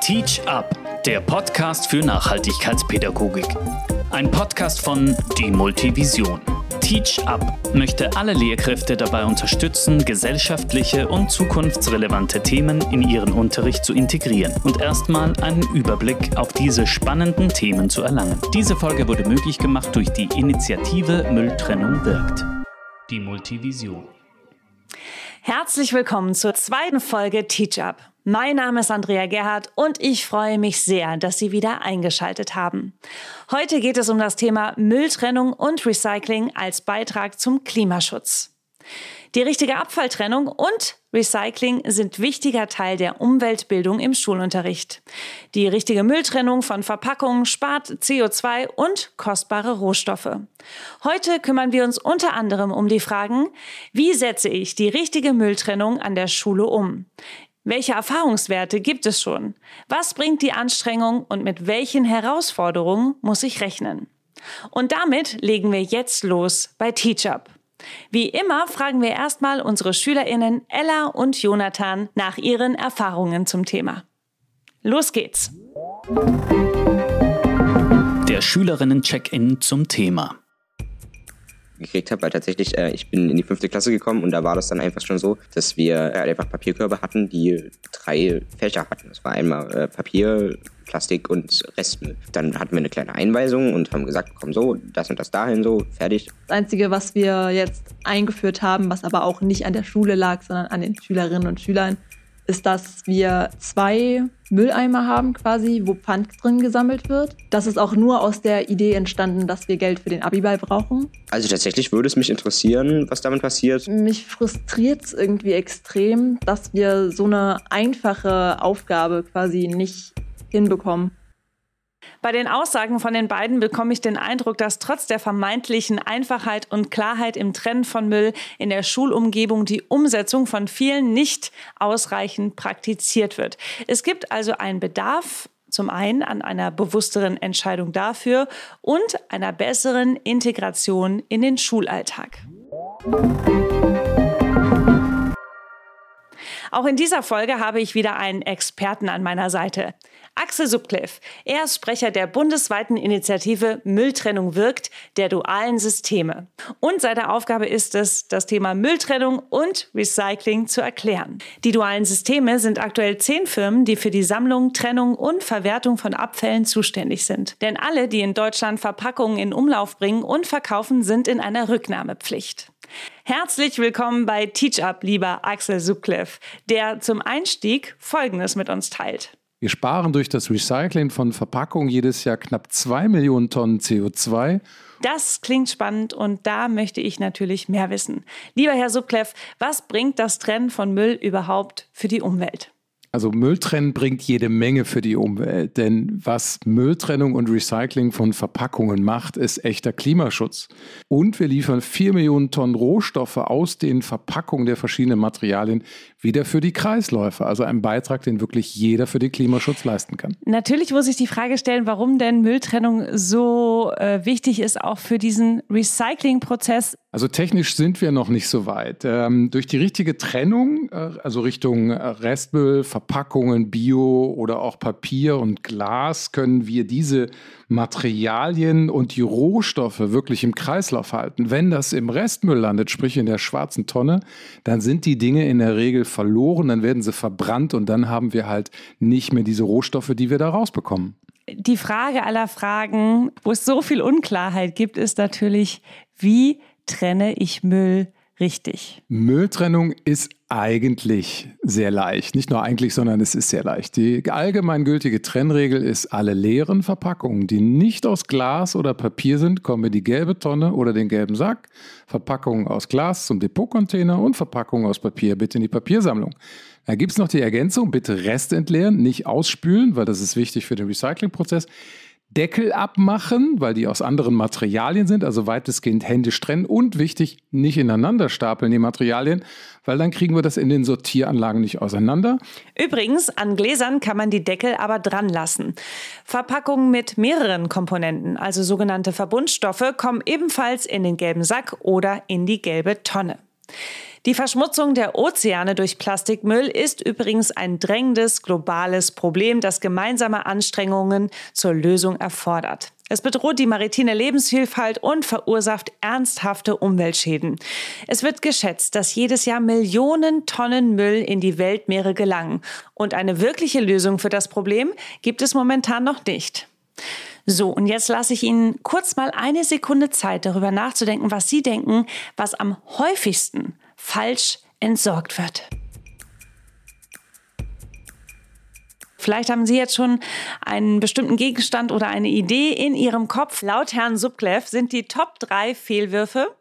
Teach Up, der Podcast für Nachhaltigkeitspädagogik. Ein Podcast von Die Multivision. Teach Up möchte alle Lehrkräfte dabei unterstützen, gesellschaftliche und zukunftsrelevante Themen in ihren Unterricht zu integrieren und erstmal einen Überblick auf diese spannenden Themen zu erlangen. Diese Folge wurde möglich gemacht durch die Initiative Mülltrennung wirkt. Die Multivision. Herzlich willkommen zur zweiten Folge Teach Up. Mein Name ist Andrea Gerhardt und ich freue mich sehr, dass Sie wieder eingeschaltet haben. Heute geht es um das Thema Mülltrennung und Recycling als Beitrag zum Klimaschutz. Die richtige Abfalltrennung und Recycling sind wichtiger Teil der Umweltbildung im Schulunterricht. Die richtige Mülltrennung von Verpackungen spart CO2 und kostbare Rohstoffe. Heute kümmern wir uns unter anderem um die Fragen, wie setze ich die richtige Mülltrennung an der Schule um? Welche Erfahrungswerte gibt es schon? Was bringt die Anstrengung und mit welchen Herausforderungen muss ich rechnen? Und damit legen wir jetzt los bei TeachUp. Wie immer fragen wir erstmal unsere SchülerInnen Ella und Jonathan nach ihren Erfahrungen zum Thema. Los geht's! Der Schülerinnen-Check-In zum Thema gekriegt habe, weil tatsächlich äh, ich bin in die fünfte Klasse gekommen und da war das dann einfach schon so, dass wir äh, einfach Papierkörbe hatten, die drei Fächer hatten. Das war einmal äh, Papier, Plastik und Restmüll. Dann hatten wir eine kleine Einweisung und haben gesagt, komm so, das und das dahin so, fertig. Das Einzige, was wir jetzt eingeführt haben, was aber auch nicht an der Schule lag, sondern an den Schülerinnen und Schülern, ist, dass wir zwei Mülleimer haben quasi, wo Pfand drin gesammelt wird. Das ist auch nur aus der Idee entstanden, dass wir Geld für den Abiball brauchen. Also tatsächlich würde es mich interessieren, was damit passiert. Mich frustriert es irgendwie extrem, dass wir so eine einfache Aufgabe quasi nicht hinbekommen. Bei den Aussagen von den beiden bekomme ich den Eindruck, dass trotz der vermeintlichen Einfachheit und Klarheit im Trennen von Müll in der Schulumgebung die Umsetzung von vielen nicht ausreichend praktiziert wird. Es gibt also einen Bedarf zum einen an einer bewussteren Entscheidung dafür und einer besseren Integration in den Schulalltag. Auch in dieser Folge habe ich wieder einen Experten an meiner Seite. Axel Subcliffe. Er ist Sprecher der bundesweiten Initiative Mülltrennung wirkt der dualen Systeme. Und seine Aufgabe ist es, das Thema Mülltrennung und Recycling zu erklären. Die dualen Systeme sind aktuell zehn Firmen, die für die Sammlung, Trennung und Verwertung von Abfällen zuständig sind. Denn alle, die in Deutschland Verpackungen in Umlauf bringen und verkaufen, sind in einer Rücknahmepflicht. Herzlich willkommen bei Teach Up, lieber Axel Subcliffe, der zum Einstieg Folgendes mit uns teilt. Wir sparen durch das Recycling von Verpackungen jedes Jahr knapp zwei Millionen Tonnen CO2. Das klingt spannend und da möchte ich natürlich mehr wissen. Lieber Herr Subkleff, was bringt das Trennen von Müll überhaupt für die Umwelt? Also Mülltrennen bringt jede Menge für die Umwelt, denn was Mülltrennung und Recycling von Verpackungen macht, ist echter Klimaschutz. Und wir liefern vier Millionen Tonnen Rohstoffe aus den Verpackungen der verschiedenen Materialien wieder für die Kreisläufe. Also ein Beitrag, den wirklich jeder für den Klimaschutz leisten kann. Natürlich muss ich die Frage stellen, warum denn Mülltrennung so äh, wichtig ist, auch für diesen Recyclingprozess. Also technisch sind wir noch nicht so weit. Ähm, durch die richtige Trennung, äh, also Richtung Restmüll, Verpackungen, Bio oder auch Papier und Glas können wir diese Materialien und die Rohstoffe wirklich im Kreislauf halten. Wenn das im Restmüll landet, sprich in der schwarzen Tonne, dann sind die Dinge in der Regel verloren, dann werden sie verbrannt und dann haben wir halt nicht mehr diese Rohstoffe, die wir da rausbekommen. Die Frage aller Fragen, wo es so viel Unklarheit gibt, ist natürlich, wie trenne ich Müll richtig? Mülltrennung ist eigentlich sehr leicht. Nicht nur eigentlich, sondern es ist sehr leicht. Die allgemeingültige Trennregel ist, alle leeren Verpackungen, die nicht aus Glas oder Papier sind, kommen in die gelbe Tonne oder den gelben Sack. Verpackungen aus Glas zum Depotcontainer und Verpackungen aus Papier bitte in die Papiersammlung. Da gibt es noch die Ergänzung, bitte Rest entleeren, nicht ausspülen, weil das ist wichtig für den Recyclingprozess. Deckel abmachen, weil die aus anderen Materialien sind, also weitestgehend händisch trennen und wichtig, nicht ineinander stapeln die Materialien, weil dann kriegen wir das in den Sortieranlagen nicht auseinander. Übrigens, an Gläsern kann man die Deckel aber dran lassen. Verpackungen mit mehreren Komponenten, also sogenannte Verbundstoffe, kommen ebenfalls in den gelben Sack oder in die gelbe Tonne. Die Verschmutzung der Ozeane durch Plastikmüll ist übrigens ein drängendes globales Problem, das gemeinsame Anstrengungen zur Lösung erfordert. Es bedroht die maritime Lebensvielfalt und verursacht ernsthafte Umweltschäden. Es wird geschätzt, dass jedes Jahr Millionen Tonnen Müll in die Weltmeere gelangen. Und eine wirkliche Lösung für das Problem gibt es momentan noch nicht. So, und jetzt lasse ich Ihnen kurz mal eine Sekunde Zeit, darüber nachzudenken, was Sie denken, was am häufigsten falsch entsorgt wird. Vielleicht haben Sie jetzt schon einen bestimmten Gegenstand oder eine Idee in Ihrem Kopf. Laut Herrn Subklev sind die Top 3 Fehlwürfe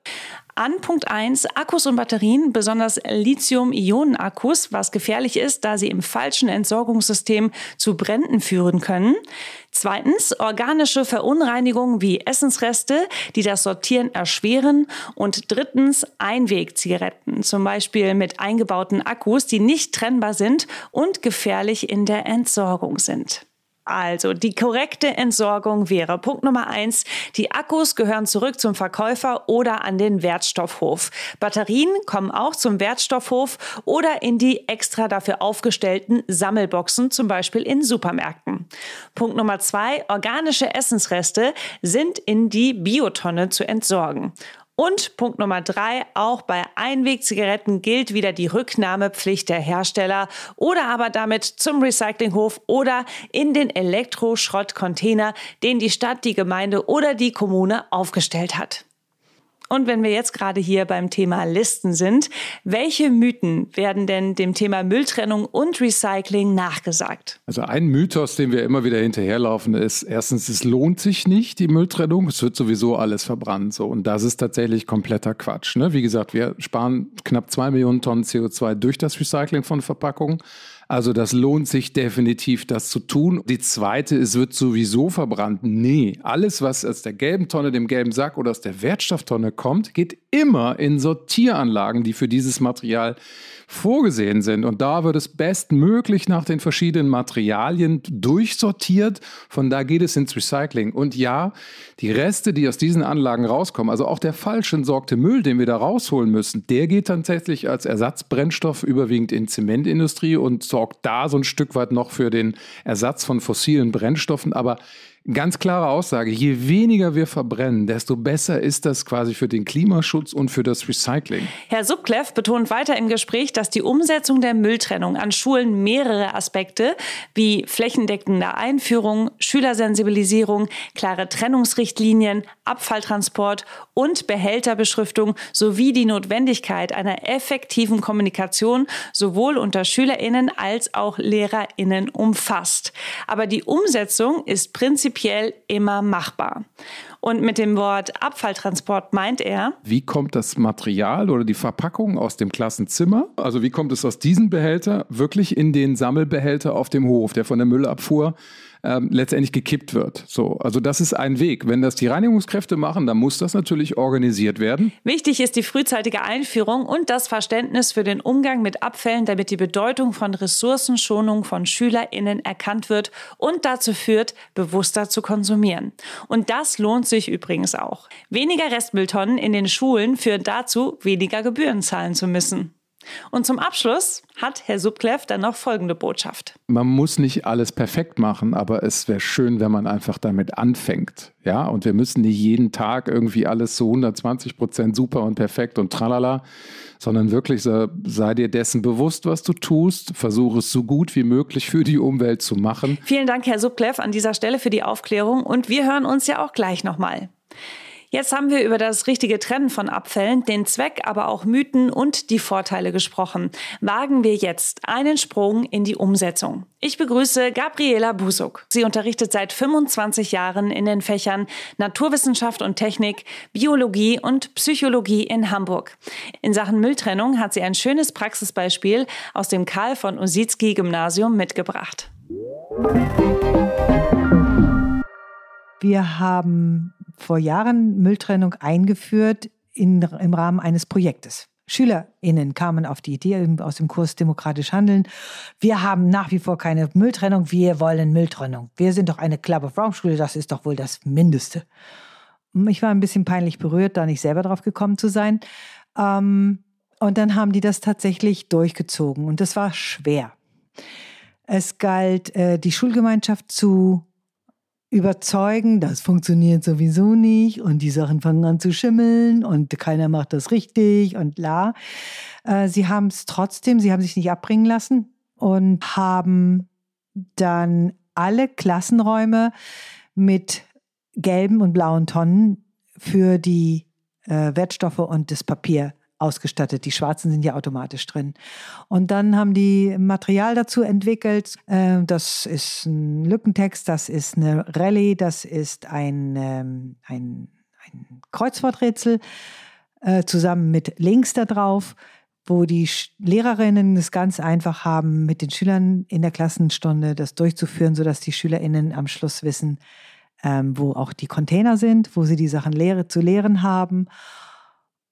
an Punkt 1 Akkus und Batterien, besonders Lithium-Ionen-Akkus, was gefährlich ist, da sie im falschen Entsorgungssystem zu Bränden führen können. Zweitens organische Verunreinigungen wie Essensreste, die das Sortieren erschweren. Und drittens Einwegzigaretten, zum Beispiel mit eingebauten Akkus, die nicht trennbar sind und gefährlich in der Entsorgung sind. Also, die korrekte Entsorgung wäre Punkt Nummer eins. Die Akkus gehören zurück zum Verkäufer oder an den Wertstoffhof. Batterien kommen auch zum Wertstoffhof oder in die extra dafür aufgestellten Sammelboxen, zum Beispiel in Supermärkten. Punkt Nummer zwei. Organische Essensreste sind in die Biotonne zu entsorgen. Und Punkt Nummer drei, auch bei Einwegzigaretten gilt wieder die Rücknahmepflicht der Hersteller oder aber damit zum Recyclinghof oder in den Elektroschrottcontainer, den die Stadt, die Gemeinde oder die Kommune aufgestellt hat. Und wenn wir jetzt gerade hier beim Thema Listen sind, welche Mythen werden denn dem Thema Mülltrennung und Recycling nachgesagt? Also ein Mythos, dem wir immer wieder hinterherlaufen, ist erstens, es lohnt sich nicht, die Mülltrennung. Es wird sowieso alles verbrannt. So. Und das ist tatsächlich kompletter Quatsch. Ne? Wie gesagt, wir sparen knapp zwei Millionen Tonnen CO2 durch das Recycling von Verpackungen. Also das lohnt sich definitiv, das zu tun. Die zweite, es wird sowieso verbrannt. Nee, alles, was aus der gelben Tonne, dem gelben Sack oder aus der Wertstofftonne kommt, geht immer in Sortieranlagen, die für dieses Material vorgesehen sind. Und da wird es bestmöglich nach den verschiedenen Materialien durchsortiert. Von da geht es ins Recycling. Und ja, die Reste, die aus diesen Anlagen rauskommen, also auch der falsch entsorgte Müll, den wir da rausholen müssen, der geht tatsächlich als Ersatzbrennstoff überwiegend in Zementindustrie und sorgt da so ein Stück weit noch für den Ersatz von fossilen Brennstoffen. Aber Ganz klare Aussage, je weniger wir verbrennen, desto besser ist das quasi für den Klimaschutz und für das Recycling. Herr Subklev betont weiter im Gespräch, dass die Umsetzung der Mülltrennung an Schulen mehrere Aspekte wie flächendeckende Einführung, Schülersensibilisierung, klare Trennungsrichtlinien, Abfalltransport und Behälterbeschriftung sowie die Notwendigkeit einer effektiven Kommunikation sowohl unter Schülerinnen als auch Lehrerinnen umfasst. Aber die Umsetzung ist prinzipiell prinzipiell immer machbar. Und mit dem Wort Abfalltransport meint er, wie kommt das Material oder die Verpackung aus dem Klassenzimmer? Also wie kommt es aus diesem Behälter wirklich in den Sammelbehälter auf dem Hof, der von der Müllabfuhr ähm, letztendlich gekippt wird. So, also das ist ein Weg. Wenn das die Reinigungskräfte machen, dann muss das natürlich organisiert werden. Wichtig ist die frühzeitige Einführung und das Verständnis für den Umgang mit Abfällen, damit die Bedeutung von Ressourcenschonung von SchülerInnen erkannt wird und dazu führt, bewusster zu konsumieren. Und das lohnt sich übrigens auch. Weniger Restmülltonnen in den Schulen führt dazu, weniger Gebühren zahlen zu müssen. Und zum Abschluss hat Herr Subklev dann noch folgende Botschaft. Man muss nicht alles perfekt machen, aber es wäre schön, wenn man einfach damit anfängt. Ja, und wir müssen nicht jeden Tag irgendwie alles so 120 Prozent super und perfekt und tralala, sondern wirklich sei dir dessen bewusst, was du tust. Versuche es so gut wie möglich für die Umwelt zu machen. Vielen Dank, Herr Subklev, an dieser Stelle für die Aufklärung und wir hören uns ja auch gleich nochmal. Jetzt haben wir über das richtige Trennen von Abfällen, den Zweck, aber auch Mythen und die Vorteile gesprochen. Wagen wir jetzt einen Sprung in die Umsetzung. Ich begrüße Gabriela Busuk. Sie unterrichtet seit 25 Jahren in den Fächern Naturwissenschaft und Technik, Biologie und Psychologie in Hamburg. In Sachen Mülltrennung hat sie ein schönes Praxisbeispiel aus dem Karl von Usitzky Gymnasium mitgebracht. Wir haben vor Jahren Mülltrennung eingeführt in, im Rahmen eines Projektes. SchülerInnen kamen auf die Idee aus dem Kurs Demokratisch Handeln. Wir haben nach wie vor keine Mülltrennung, wir wollen Mülltrennung. Wir sind doch eine Club of Rome Schule, das ist doch wohl das Mindeste. Ich war ein bisschen peinlich berührt, da nicht selber drauf gekommen zu sein. Ähm, Und dann haben die das tatsächlich durchgezogen und das war schwer. Es galt, äh, die Schulgemeinschaft zu überzeugen, das funktioniert sowieso nicht und die Sachen fangen an zu schimmeln und keiner macht das richtig und la. Äh, sie haben es trotzdem, sie haben sich nicht abbringen lassen und haben dann alle Klassenräume mit gelben und blauen Tonnen für die äh, Wertstoffe und das Papier ausgestattet. Die schwarzen sind ja automatisch drin. Und dann haben die Material dazu entwickelt. Äh, das ist ein Lückentext, das ist eine Rallye, das ist ein, ähm, ein, ein Kreuzworträtsel äh, zusammen mit Links da drauf wo die Lehrerinnen es ganz einfach haben, mit den Schülern in der Klassenstunde das durchzuführen, sodass die Schülerinnen am Schluss wissen, ähm, wo auch die Container sind, wo sie die Sachen lehre, zu lehren haben.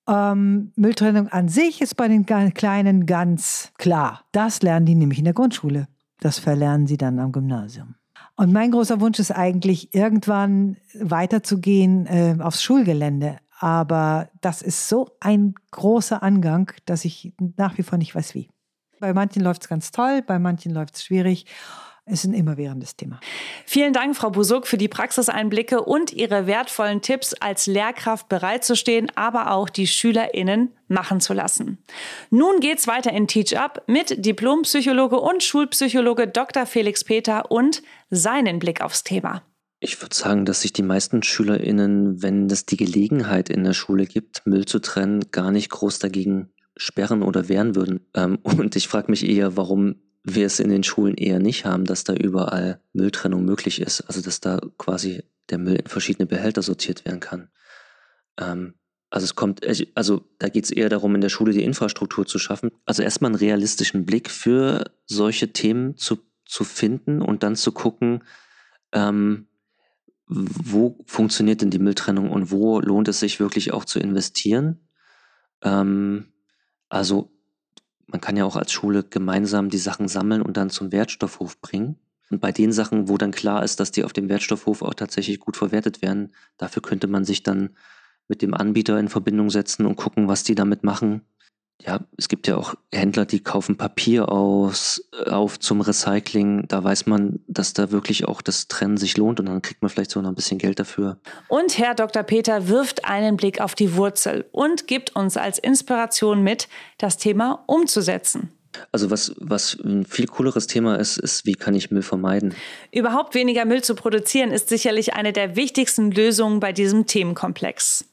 Ähm, Mülltrennung an sich ist bei den Kleinen ganz klar. Das lernen die nämlich in der Grundschule. Das verlernen sie dann am Gymnasium. Und mein großer Wunsch ist eigentlich, irgendwann weiterzugehen äh, aufs Schulgelände. Aber das ist so ein großer Angang, dass ich nach wie vor nicht weiß, wie. Bei manchen läuft es ganz toll, bei manchen läuft es schwierig ist ein immerwährendes Thema. Vielen Dank, Frau Busuk, für die Praxiseinblicke und Ihre wertvollen Tipps, als Lehrkraft bereitzustehen, aber auch die SchülerInnen machen zu lassen. Nun geht's weiter in Teach Up mit Diplompsychologe und Schulpsychologe Dr. Felix Peter und seinen Blick aufs Thema. Ich würde sagen, dass sich die meisten SchülerInnen, wenn es die Gelegenheit in der Schule gibt, Müll zu trennen, gar nicht groß dagegen sperren oder wehren würden. Ähm, und ich frage mich eher, warum wir es in den Schulen eher nicht haben, dass da überall Mülltrennung möglich ist. Also dass da quasi der Müll in verschiedene Behälter sortiert werden kann. Ähm, also es kommt, also da geht es eher darum, in der Schule die Infrastruktur zu schaffen. Also erstmal einen realistischen Blick für solche Themen zu, zu finden und dann zu gucken, ähm, wo funktioniert denn die Mülltrennung und wo lohnt es sich wirklich auch zu investieren. Ähm, also man kann ja auch als Schule gemeinsam die Sachen sammeln und dann zum Wertstoffhof bringen. Und bei den Sachen, wo dann klar ist, dass die auf dem Wertstoffhof auch tatsächlich gut verwertet werden, dafür könnte man sich dann mit dem Anbieter in Verbindung setzen und gucken, was die damit machen ja, es gibt ja auch Händler, die kaufen Papier aus, äh, auf zum Recycling. Da weiß man, dass da wirklich auch das Trennen sich lohnt und dann kriegt man vielleicht so noch ein bisschen Geld dafür. Und Herr Dr. Peter wirft einen Blick auf die Wurzel und gibt uns als Inspiration mit, das Thema umzusetzen. Also was, was ein viel cooleres Thema ist, ist, wie kann ich Müll vermeiden? Überhaupt weniger Müll zu produzieren, ist sicherlich eine der wichtigsten Lösungen bei diesem Themenkomplex.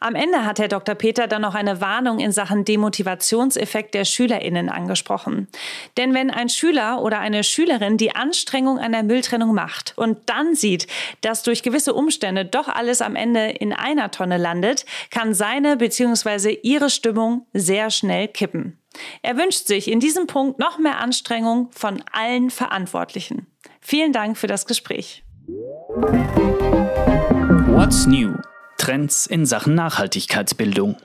Am Ende hat Herr Dr. Peter dann noch eine Warnung in Sachen Demotivationseffekt der SchülerInnen angesprochen. Denn wenn ein Schüler oder eine Schülerin die Anstrengung einer Mülltrennung macht und dann sieht, dass durch gewisse Umstände doch alles am Ende in einer Tonne landet, kann seine bzw. ihre Stimmung sehr schnell kippen. Er wünscht sich in diesem Punkt noch mehr Anstrengung von allen Verantwortlichen. Vielen Dank für das Gespräch. What's new? Trends in Sachen Nachhaltigkeitsbildung.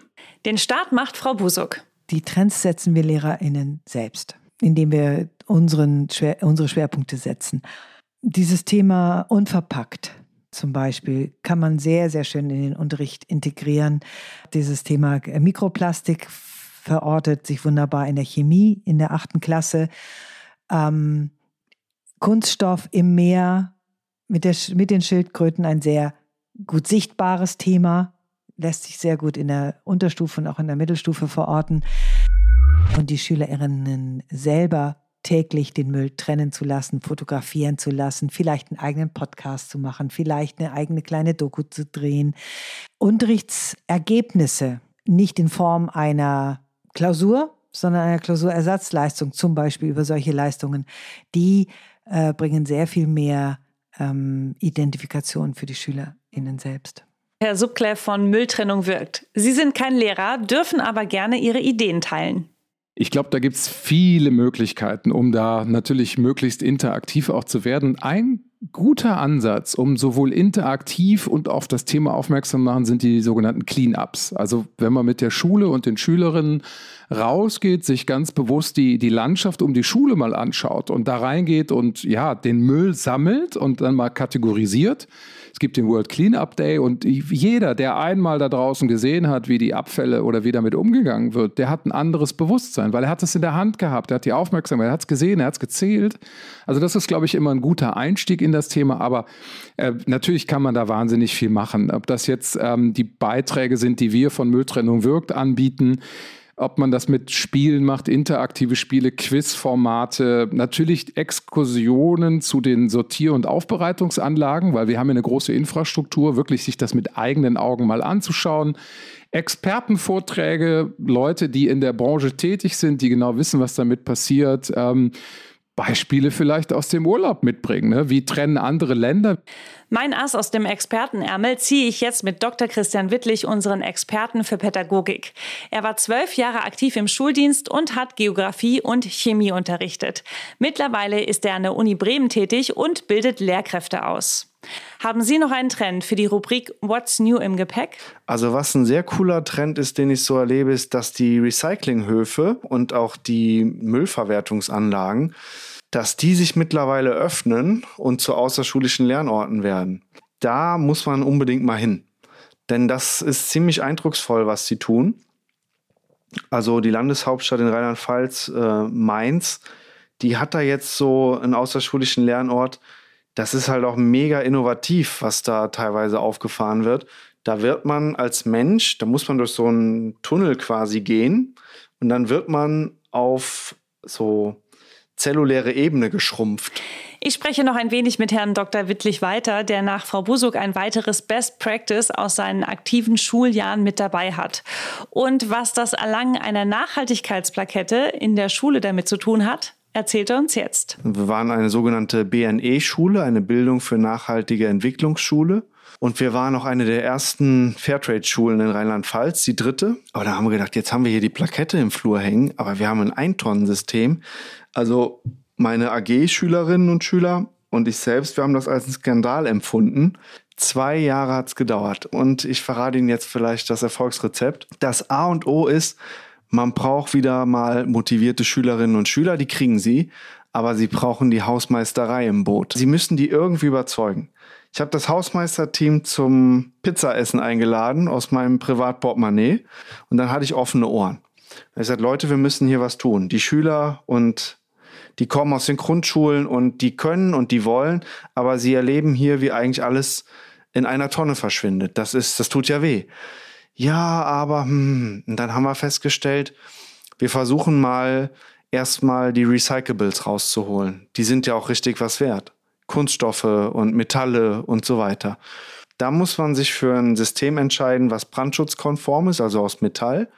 Den Start macht Frau Busuk. Die Trends setzen wir LehrerInnen selbst, indem wir unseren, unsere Schwerpunkte setzen. Dieses Thema unverpackt zum Beispiel kann man sehr, sehr schön in den Unterricht integrieren. Dieses Thema Mikroplastik verortet sich wunderbar in der Chemie in der achten Klasse. Ähm, Kunststoff im Meer mit, der, mit den Schildkröten ein sehr gut sichtbares Thema, lässt sich sehr gut in der Unterstufe und auch in der Mittelstufe verorten. Und die Schülerinnen selber täglich den Müll trennen zu lassen, fotografieren zu lassen, vielleicht einen eigenen Podcast zu machen, vielleicht eine eigene kleine Doku zu drehen. Unterrichtsergebnisse nicht in Form einer Klausur, sondern einer Klausurersatzleistung, zum Beispiel über solche Leistungen, die äh, bringen sehr viel mehr ähm, Identifikation für die SchülerInnen selbst. Herr Subklev von Mülltrennung wirkt. Sie sind kein Lehrer, dürfen aber gerne Ihre Ideen teilen. Ich glaube, da gibt es viele Möglichkeiten, um da natürlich möglichst interaktiv auch zu werden. Ein guter Ansatz, um sowohl interaktiv und auf das Thema aufmerksam machen, sind die sogenannten Clean-ups. Also wenn man mit der Schule und den Schülerinnen rausgeht, sich ganz bewusst die, die Landschaft um die Schule mal anschaut und da reingeht und ja, den Müll sammelt und dann mal kategorisiert Es gibt den World Cleanup Day und jeder, der einmal da draußen gesehen hat, wie die Abfälle oder wie damit umgegangen wird, der hat ein anderes Bewusstsein, weil er hat es in der Hand gehabt, er hat die Aufmerksamkeit, er hat es gesehen, er hat es gezählt. Also das ist, glaube ich, immer ein guter Einstieg in das Thema, aber äh, natürlich kann man da wahnsinnig viel machen. Ob das jetzt ähm, die Beiträge sind, die wir von Mülltrennung wirkt anbieten, ob man das mit Spielen macht, interaktive Spiele, Quizformate, natürlich Exkursionen zu den Sortier- und Aufbereitungsanlagen, weil wir haben ja eine große Infrastruktur, wirklich sich das mit eigenen Augen mal anzuschauen. Expertenvorträge, Leute, die in der Branche tätig sind, die genau wissen, was damit passiert. Ähm, Beispiele vielleicht aus dem Urlaub mitbringen. Ne? Wie trennen andere Länder? Mein Ass aus dem Expertenärmel ziehe ich jetzt mit Dr. Christian Wittlich, unseren Experten für Pädagogik. Er war zwölf Jahre aktiv im Schuldienst und hat Geografie und Chemie unterrichtet. Mittlerweile ist er an der Uni Bremen tätig und bildet Lehrkräfte aus. Haben Sie noch einen Trend für die Rubrik What's New im Gepäck? Also was ein sehr cooler Trend ist, den ich so erlebe, ist, dass die Recyclinghöfe und auch die Müllverwertungsanlagen dass die sich mittlerweile öffnen und zu außerschulischen Lernorten werden. Da muss man unbedingt mal hin. Denn das ist ziemlich eindrucksvoll, was sie tun. Also die Landeshauptstadt in Rheinland-Pfalz, äh, Mainz, die hat da jetzt so einen außerschulischen Lernort. Das ist halt auch mega innovativ, was da teilweise aufgefahren wird. Da wird man als Mensch, da muss man durch so einen Tunnel quasi gehen und dann wird man auf so zelluläre Ebene geschrumpft. Ich spreche noch ein wenig mit Herrn Dr. Wittlich weiter, der nach Frau Busuk ein weiteres Best Practice aus seinen aktiven Schuljahren mit dabei hat. Und was das Erlangen einer Nachhaltigkeitsplakette in der Schule damit zu tun hat, erzählt er uns jetzt. Wir waren eine sogenannte BNE-Schule, eine Bildung für nachhaltige Entwicklungsschule. Und wir waren auch eine der ersten Fairtrade-Schulen in Rheinland-Pfalz, die dritte. Aber da haben wir gedacht, jetzt haben wir hier die Plakette im Flur hängen, aber wir haben ein Eintonnensystem. Also meine AG-Schülerinnen und Schüler und ich selbst, wir haben das als einen Skandal empfunden. Zwei Jahre hat es gedauert. Und ich verrate Ihnen jetzt vielleicht das Erfolgsrezept. Das A und O ist, man braucht wieder mal motivierte Schülerinnen und Schüler, die kriegen sie, aber sie brauchen die Hausmeisterei im Boot. Sie müssen die irgendwie überzeugen. Ich habe das Hausmeisterteam zum Pizzaessen eingeladen aus meinem Privatportemonnaie und dann hatte ich offene Ohren. Ich sagte, Leute, wir müssen hier was tun. Die Schüler und die kommen aus den Grundschulen und die können und die wollen, aber sie erleben hier, wie eigentlich alles in einer Tonne verschwindet. Das ist, das tut ja weh. Ja, aber hm. und dann haben wir festgestellt, wir versuchen mal erstmal die Recyclables rauszuholen. Die sind ja auch richtig was wert. Kunststoffe und Metalle und so weiter. Da muss man sich für ein System entscheiden, was brandschutzkonform ist, also aus Metall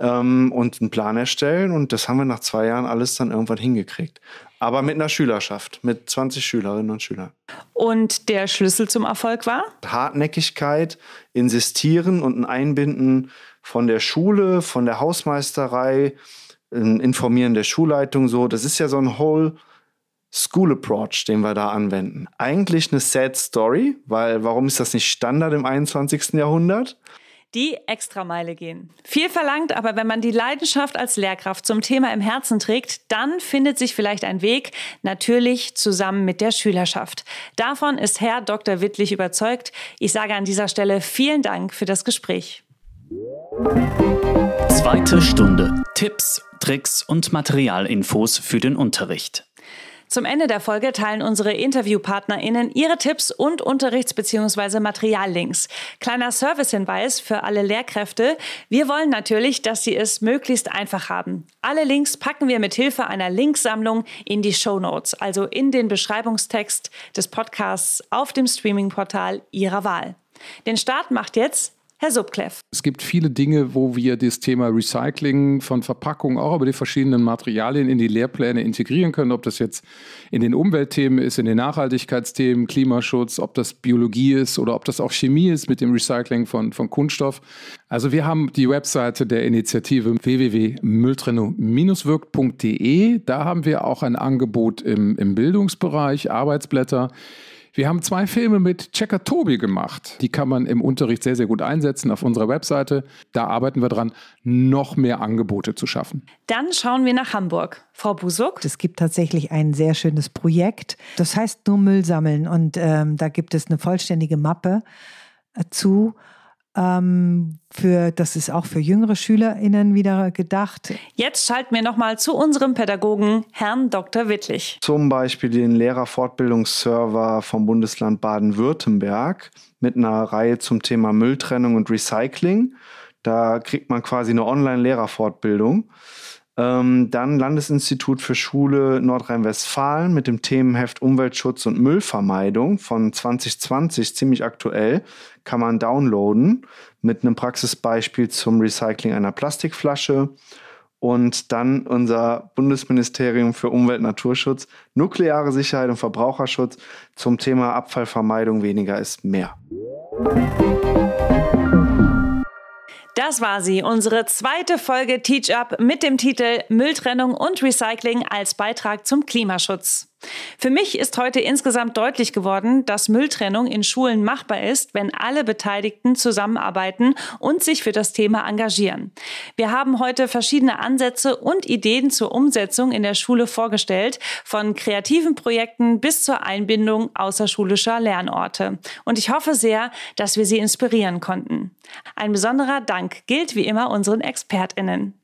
ähm, und einen Plan erstellen. Und das haben wir nach zwei Jahren alles dann irgendwann hingekriegt. Aber mit einer Schülerschaft, mit 20 Schülerinnen und Schülern. Und der Schlüssel zum Erfolg war? Hartnäckigkeit, Insistieren und ein Einbinden von der Schule, von der Hausmeisterei, Informieren der Schulleitung so. Das ist ja so ein Whole School Approach, den wir da anwenden. Eigentlich eine sad Story, weil warum ist das nicht Standard im 21. Jahrhundert? die Extrameile gehen. Viel verlangt, aber wenn man die Leidenschaft als Lehrkraft zum Thema im Herzen trägt, dann findet sich vielleicht ein Weg, natürlich zusammen mit der Schülerschaft. Davon ist Herr Dr. Wittlich überzeugt. Ich sage an dieser Stelle vielen Dank für das Gespräch. Zweite Stunde. Tipps, Tricks und Materialinfos für den Unterricht. Zum Ende der Folge teilen unsere InterviewpartnerInnen ihre Tipps und Unterrichts- bzw. Materiallinks. Kleiner Servicehinweis für alle Lehrkräfte. Wir wollen natürlich, dass Sie es möglichst einfach haben. Alle Links packen wir mit Hilfe einer Linksammlung in die Show Notes, also in den Beschreibungstext des Podcasts auf dem Streamingportal Ihrer Wahl. Den Start macht jetzt Herr Subkleff. Es gibt viele Dinge, wo wir das Thema Recycling von Verpackungen auch über die verschiedenen Materialien in die Lehrpläne integrieren können. Ob das jetzt in den Umweltthemen ist, in den Nachhaltigkeitsthemen, Klimaschutz, ob das Biologie ist oder ob das auch Chemie ist mit dem Recycling von, von Kunststoff. Also wir haben die Webseite der Initiative www.mülltrennung-wirkt.de. Da haben wir auch ein Angebot im, im Bildungsbereich, Arbeitsblätter. Wir haben zwei Filme mit Checker Tobi gemacht. Die kann man im Unterricht sehr, sehr gut einsetzen auf unserer Webseite. Da arbeiten wir dran, noch mehr Angebote zu schaffen. Dann schauen wir nach Hamburg. Frau Busuk? Es gibt tatsächlich ein sehr schönes Projekt. Das heißt nur Müll sammeln. Und ähm, da gibt es eine vollständige Mappe äh, zu. Ähm, für, das ist auch für jüngere SchülerInnen wieder gedacht. Jetzt schalten wir nochmal zu unserem Pädagogen, Herrn Dr. Wittlich. Zum Beispiel den Lehrerfortbildungsserver vom Bundesland Baden-Württemberg mit einer Reihe zum Thema Mülltrennung und Recycling. Da kriegt man quasi eine Online-Lehrerfortbildung. Ähm, dann Landesinstitut für Schule Nordrhein-Westfalen mit dem Themenheft Umweltschutz und Müllvermeidung von 2020, ziemlich aktuell, kann man downloaden mit einem Praxisbeispiel zum Recycling einer Plastikflasche. Und dann unser Bundesministerium für Umwelt, Naturschutz, nukleare Sicherheit und Verbraucherschutz zum Thema Abfallvermeidung weniger ist mehr. Das war sie, unsere zweite Folge Teach Up mit dem Titel Mülltrennung und Recycling als Beitrag zum Klimaschutz. Für mich ist heute insgesamt deutlich geworden, dass Mülltrennung in Schulen machbar ist, wenn alle Beteiligten zusammenarbeiten und sich für das Thema engagieren. Wir haben heute verschiedene Ansätze und Ideen zur Umsetzung in der Schule vorgestellt, von kreativen Projekten bis zur Einbindung außerschulischer Lernorte. Und ich hoffe sehr, dass wir Sie inspirieren konnten. Ein besonderer Dank gilt wie immer unseren ExpertInnen.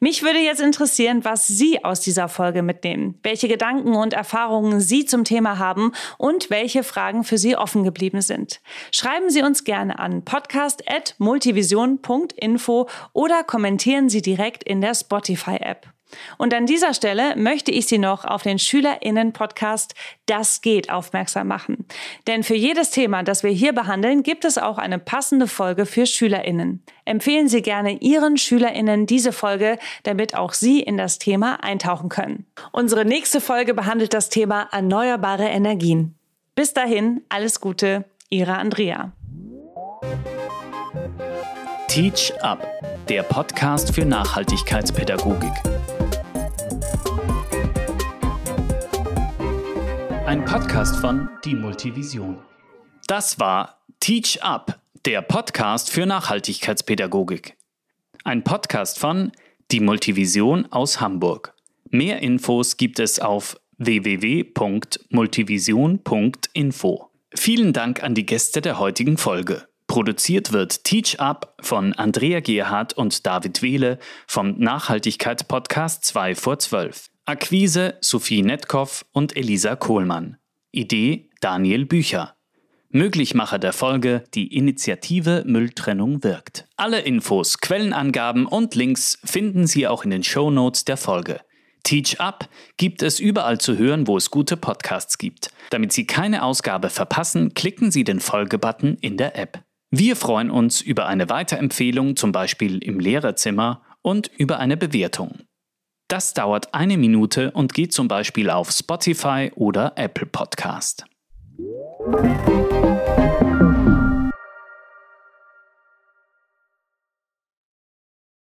Mich würde jetzt interessieren, was Sie aus dieser Folge mitnehmen, welche Gedanken und Erfahrungen Sie zum Thema haben und welche Fragen für Sie offen geblieben sind. Schreiben Sie uns gerne an podcast.multivision.info oder kommentieren Sie direkt in der Spotify-App. Und an dieser Stelle möchte ich Sie noch auf den SchülerInnen-Podcast Das geht aufmerksam machen. Denn für jedes Thema, das wir hier behandeln, gibt es auch eine passende Folge für SchülerInnen. Empfehlen Sie gerne Ihren SchülerInnen diese Folge, damit auch Sie in das Thema eintauchen können. Unsere nächste Folge behandelt das Thema erneuerbare Energien. Bis dahin, alles Gute, Ihre Andrea. Teach Up, der Podcast für Nachhaltigkeitspädagogik. Ein Podcast von Die Multivision. Das war Teach Up, der Podcast für Nachhaltigkeitspädagogik. Ein Podcast von Die Multivision aus Hamburg. Mehr Infos gibt es auf www.multivision.info. Vielen Dank an die Gäste der heutigen Folge. Produziert wird Teach Up von Andrea Gerhardt und David Wehle vom Nachhaltigkeitspodcast 2 vor 12. Akquise Sophie Netkoff und Elisa Kohlmann. Idee Daniel Bücher. Möglichmacher der Folge die Initiative Mülltrennung wirkt. Alle Infos, Quellenangaben und Links finden Sie auch in den Show Notes der Folge. Teach Up gibt es überall zu hören, wo es gute Podcasts gibt. Damit Sie keine Ausgabe verpassen, klicken Sie den Folgebutton in der App. Wir freuen uns über eine Weiterempfehlung, zum Beispiel im Lehrerzimmer, und über eine Bewertung. Das dauert eine Minute und geht zum Beispiel auf Spotify oder Apple Podcast.